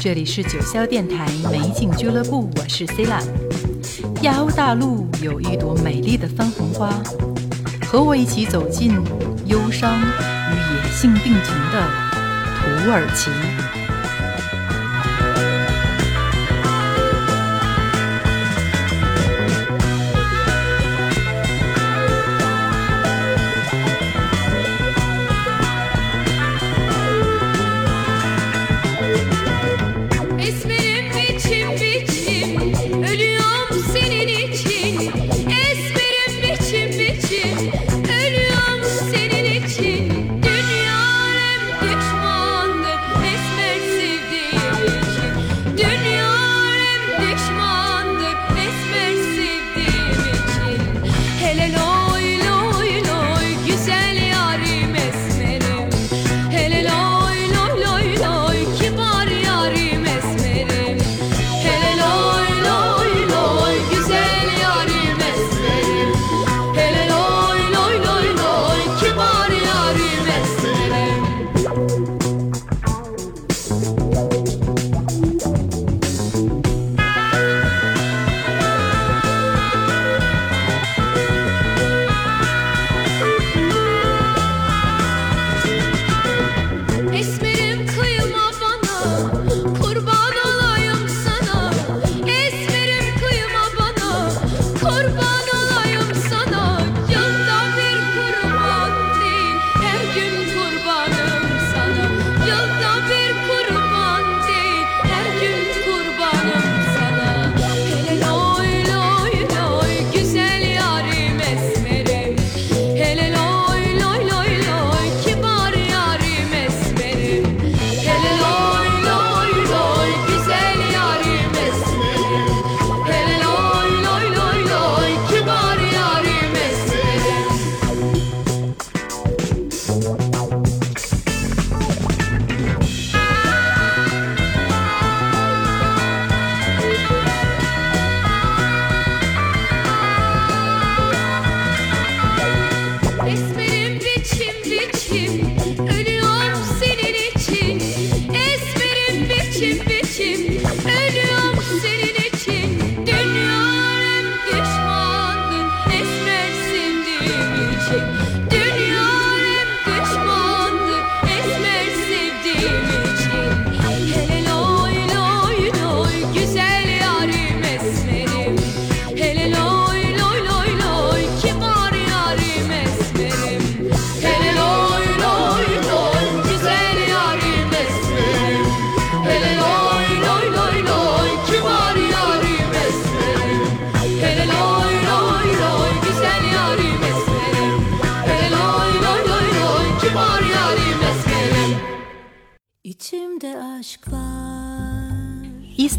这里是九霄电台美景俱乐部，我是 C 拉。亚欧大陆有一朵美丽的番红花，和我一起走进忧伤与野性并存的土耳其。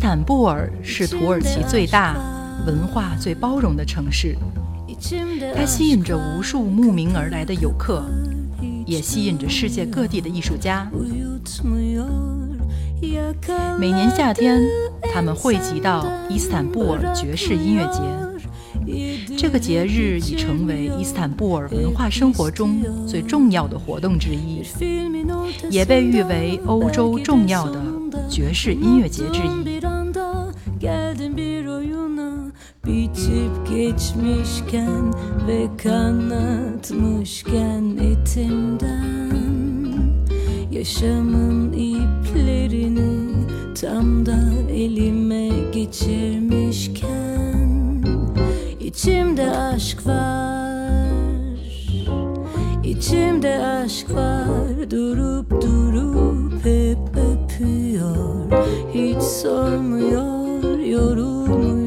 伊斯坦布尔是土耳其最大、文化最包容的城市，它吸引着无数慕名而来的游客，也吸引着世界各地的艺术家。每年夏天，他们汇集到伊斯坦布尔爵士音乐节，这个节日已成为伊斯坦布尔文化生活中最重要的活动之一，也被誉为欧洲重要的爵士音乐节之一。Yaşamın iplerini tam da elime geçirmişken içimde aşk var içimde aşk var. Durup durup hep öpüyor Hiç sormuyor yorulmuyor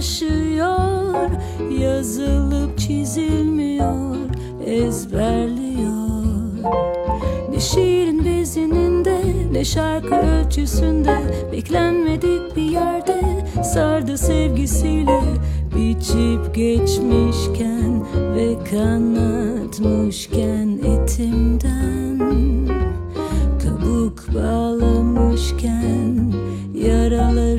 ve yaşıyor Yazılıp çizilmiyor ezberliyor. Ne şiirin bezininde ne şarkı ölçüsünde Beklenmedik bir yerde sardı sevgisiyle Biçip geçmişken ve kanatmışken etimden. Kabuk bağlamışken yaralarımı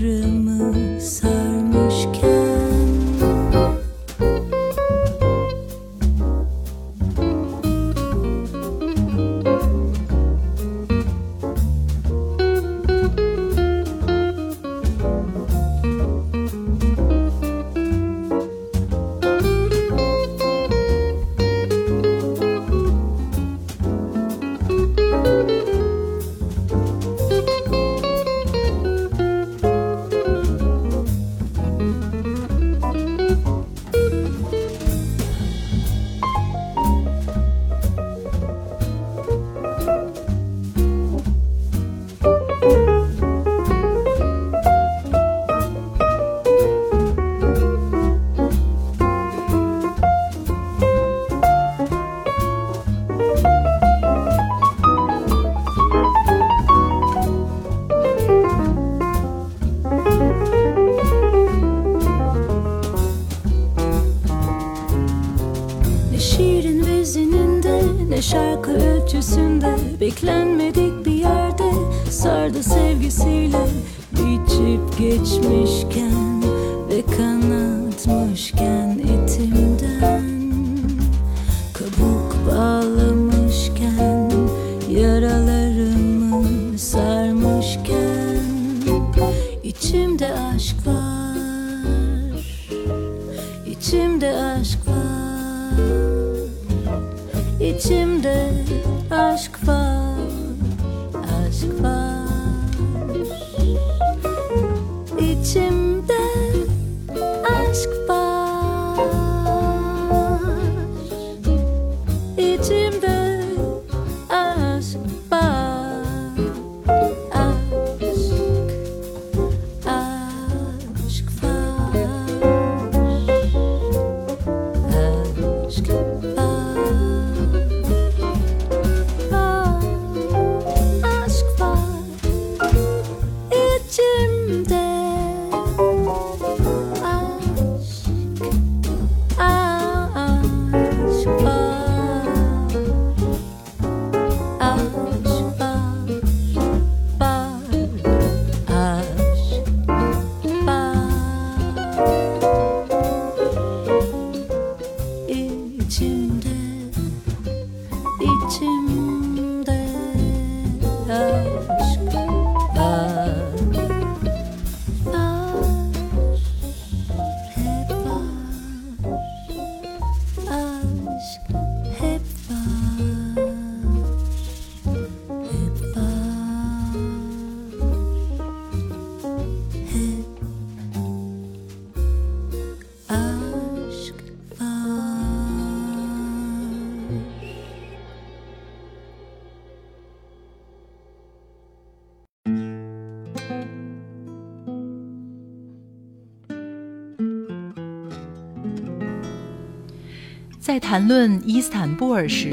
谈论伊斯坦布尔时，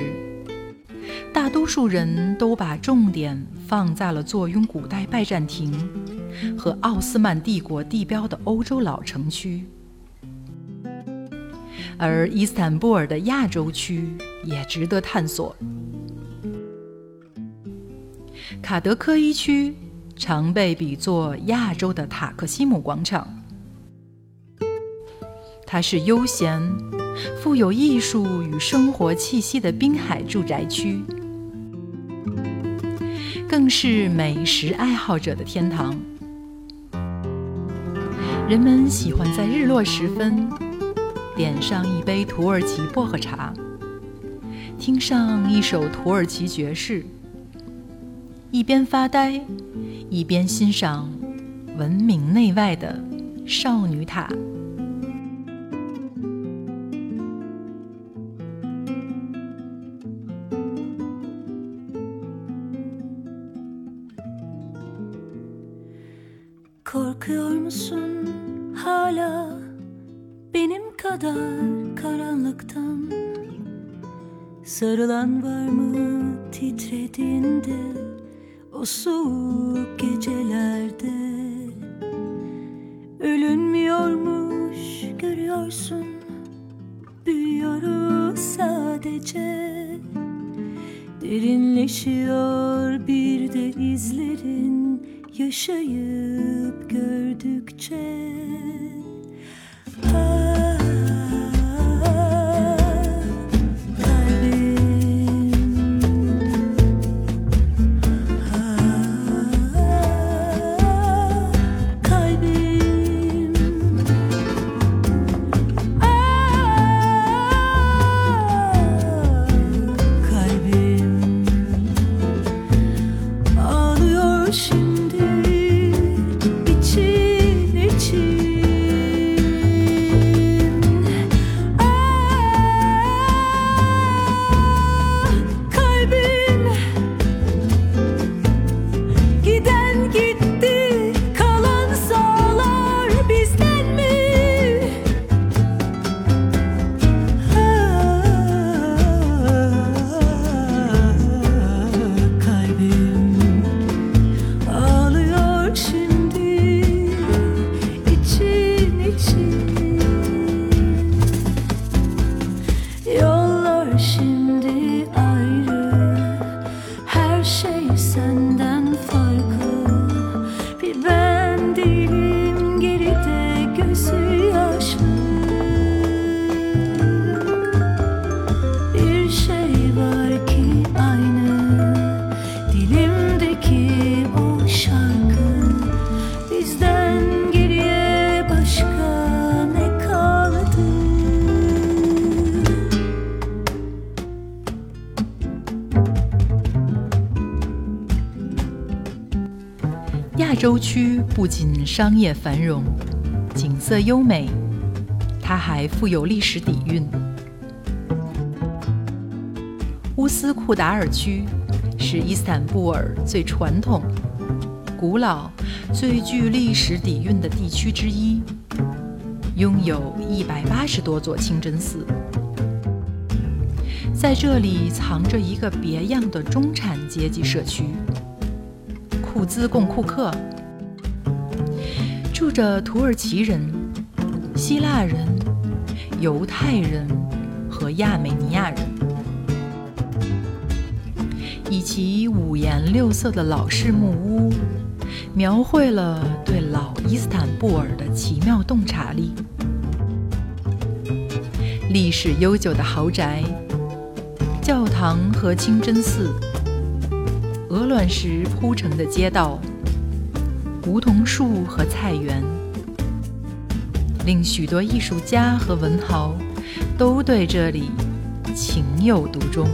大多数人都把重点放在了坐拥古代拜占庭和奥斯曼帝国地标的欧洲老城区，而伊斯坦布尔的亚洲区也值得探索。卡德科伊区常被比作亚洲的塔克西姆广场，它是悠闲、富有艺术与生活气息的滨海住宅区，更是美食爱好者的天堂。人们喜欢在日落时分点上一杯土耳其薄荷茶，听上一首土耳其爵士，一边发呆，一边欣赏闻名内外的少女塔。Musun? Hala benim kadar karanlıktan Sarılan var mı titrediğinde o soğuk gecelerde? Ölünmüyormuş görüyorsun. Büyüyoruz sadece. Derinleşiyor bir de izlerin yaşayıp gördükçe 不仅商业繁荣、景色优美，它还富有历史底蕴。乌斯库达尔区是伊斯坦布尔最传统、古老、最具历史底蕴的地区之一，拥有一百八十多座清真寺。在这里藏着一个别样的中产阶级社区——库兹贡库克，着土耳其人、希腊人、犹太人和亚美尼亚人。以其五颜六色的老式木屋，描绘了对老伊斯坦布尔的奇妙洞察力。历史悠久的豪宅。教堂和清真寺，鹅卵石铺成的街道，梧桐树和菜园，令许多艺术家和文豪都对这里情有独钟。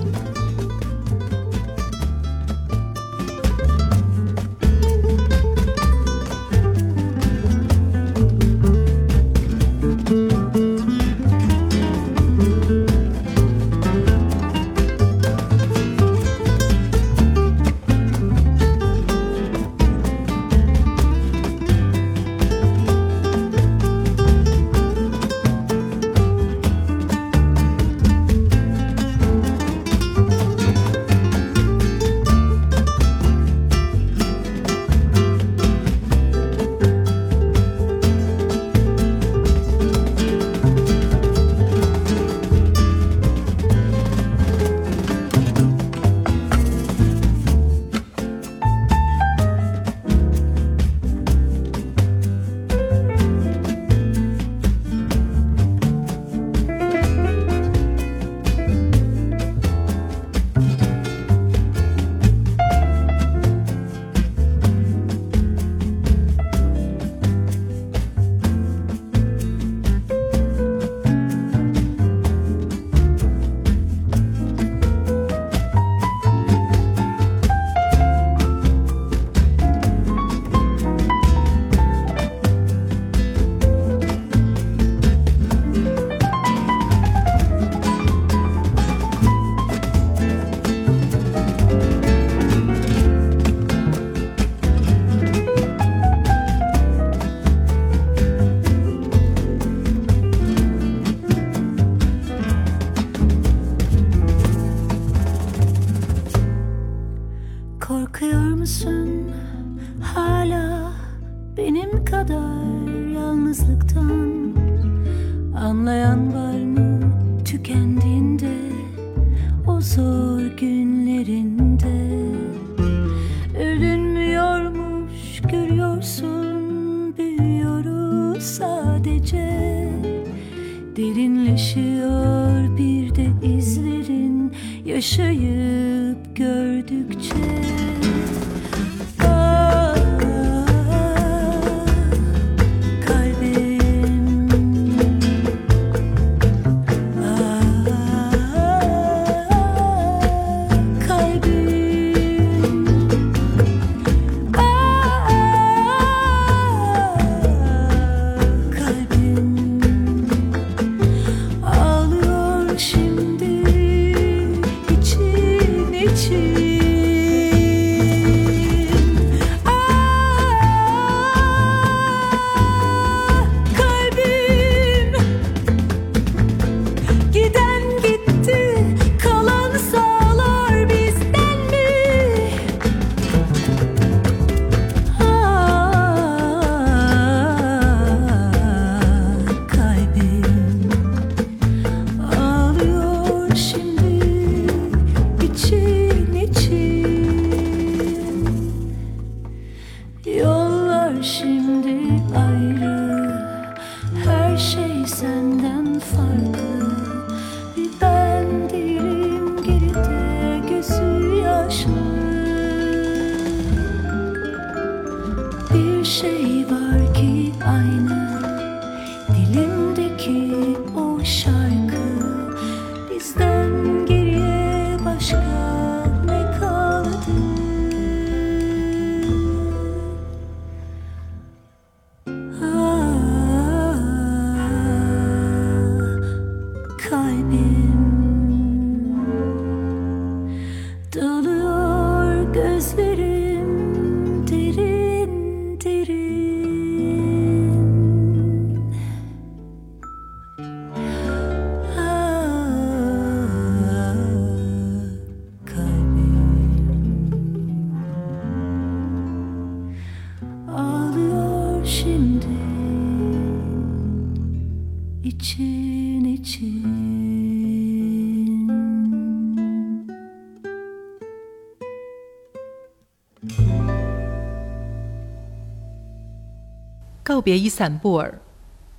别伊散布尔，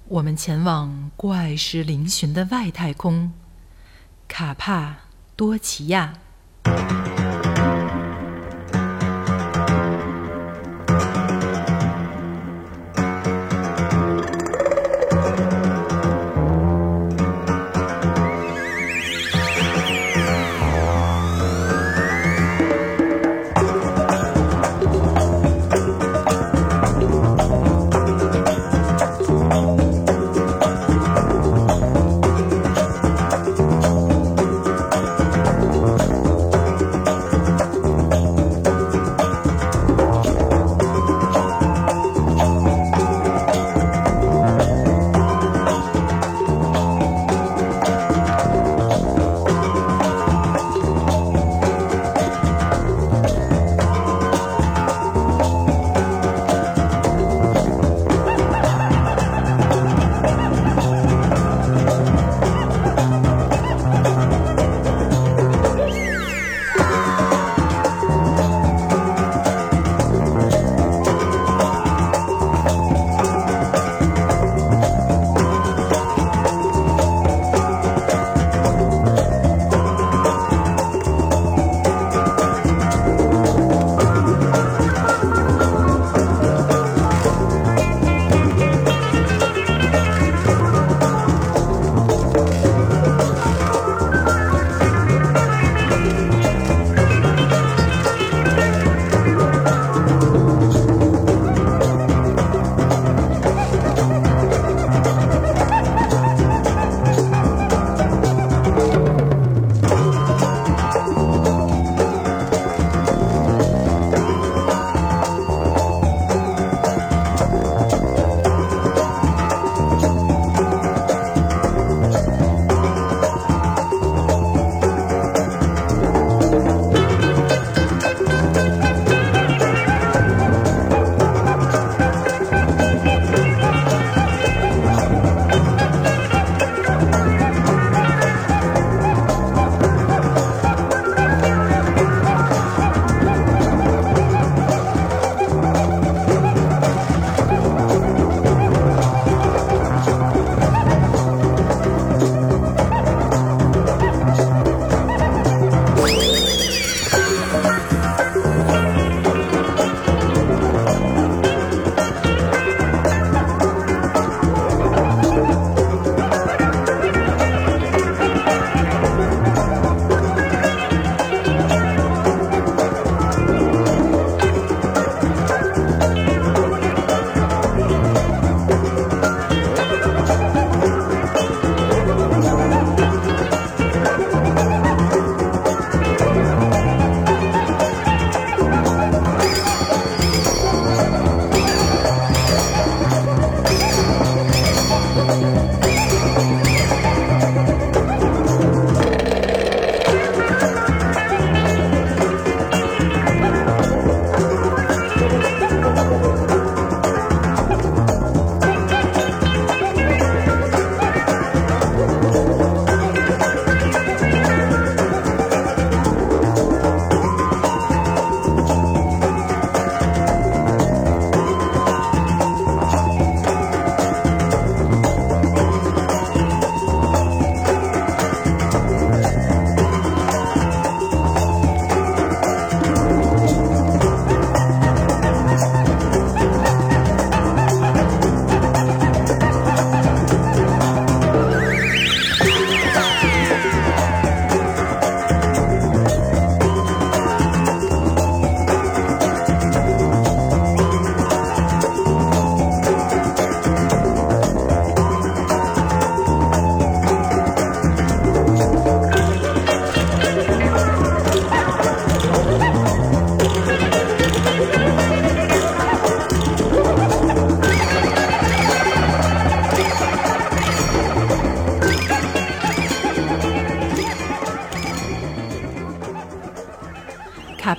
我们前往怪石嶙峋的外太空——卡帕多奇亚。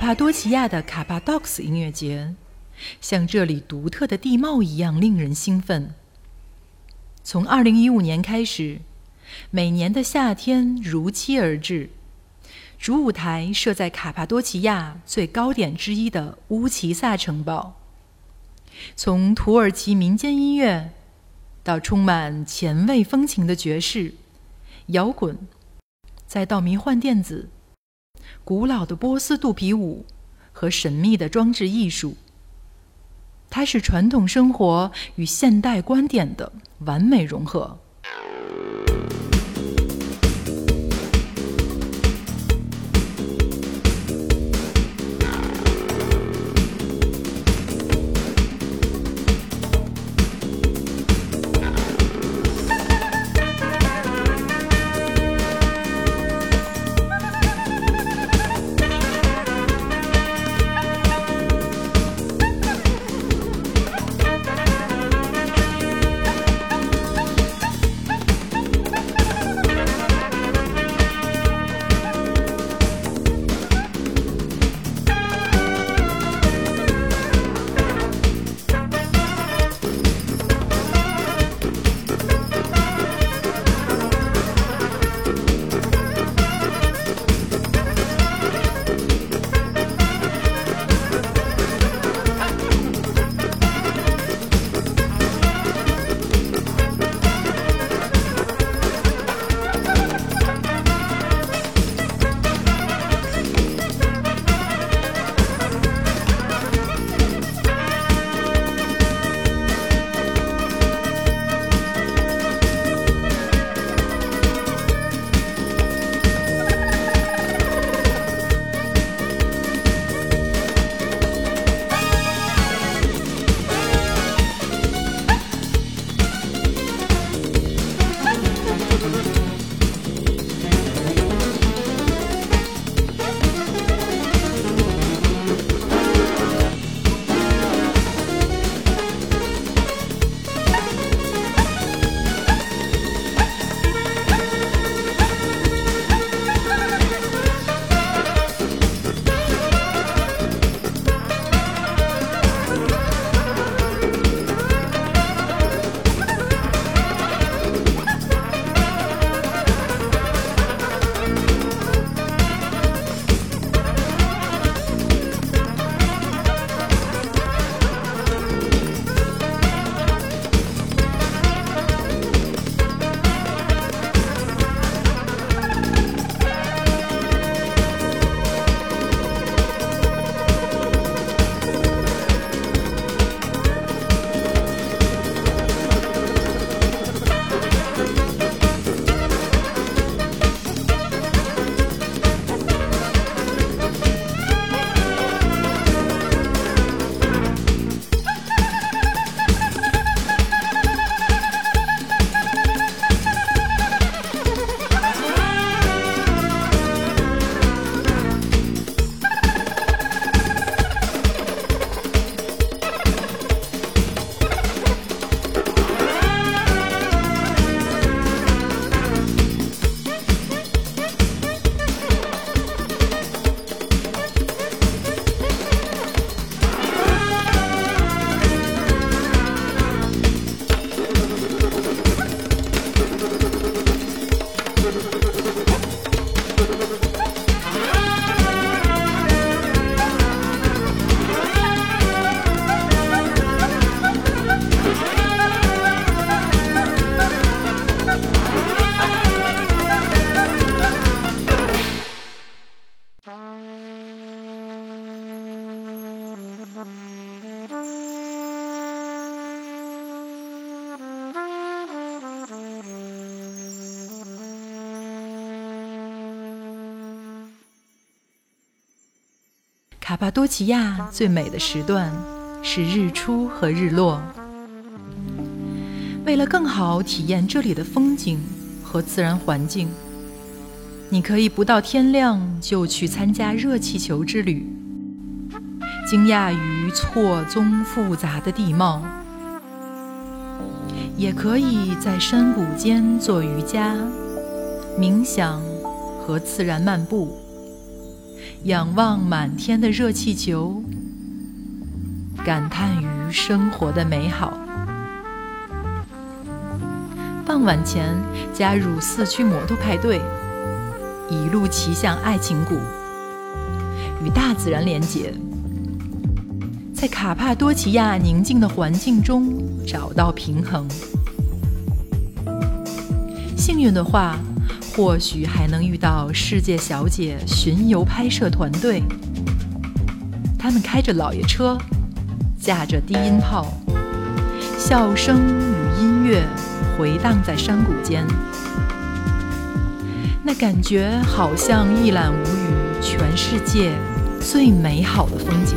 帕多奇亚的卡帕 Dox 音乐节，像这里独特的地貌一样令人兴奋。从2015年开始，每年的夏天如期而至，主舞台设在卡帕多奇亚最高点之一的乌奇萨城堡。从土耳其民间音乐到充满前卫风情的爵士、摇滚，再到迷幻电子、古老的波斯肚皮舞和神秘的装置艺术，它是传统生活与现代观点的完美融合。卡帕多奇亚最美的时段是日出和日落。为了更好体验这里的风景和自然环境，你可以不到天亮就去参加热气球之旅，惊讶于错综复杂的地貌；也可以在山谷间做瑜伽、冥想和自然漫步。仰望满天的热气球，感叹于生活的美好。傍晚前加入四驱摩托派对，一路骑向爱情谷，与大自然连结。在卡帕多奇亚宁静的环境中找到平衡。幸运的话，或许还能遇到世界小姐巡游拍摄团队。他们开着老爷车，架着低音炮，笑声与音乐回荡在山谷间，那感觉好像一览无余全世界最美好的风景。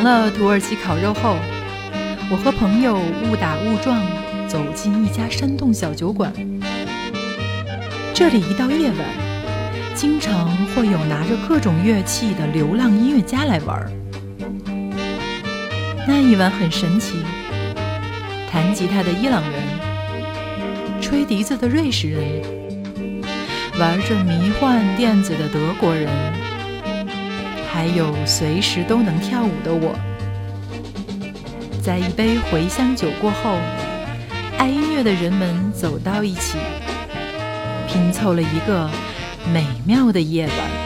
尝了土耳其烤肉后，我和朋友误打误撞走进一家山洞小酒馆。这里一到夜晚，经常会有拿着各种乐器的流浪音乐家来玩。那一晚很神奇，弹吉他的伊朗人，吹笛子的瑞士人，玩着迷幻电子的德国人，还有随时都能跳舞的我。在一杯茴香酒过后，爱音乐的人们走到一起，拼凑了一个美妙的夜晚。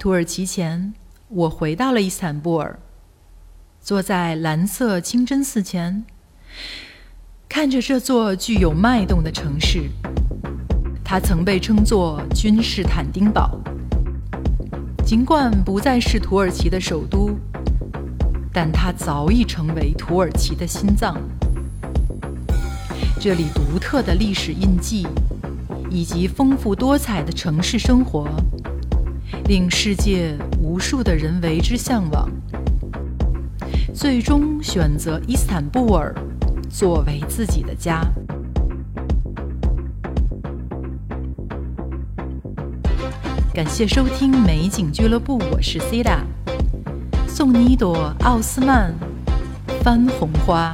土耳其前，我回到了伊斯坦布尔，坐在蓝色清真寺前，看着这座具有脉动的城市。它曾被称作“君士坦丁堡”，尽管不再是土耳其的首都，但它早已成为土耳其的心脏。这里独特的历史印记，以及丰富多彩的城市生活。令世界无数的人为之向往，最终选择伊斯坦布尔作为自己的家。感谢收听美景俱乐部，我是 c i d a 送你一朵奥斯曼番红花。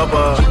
lover.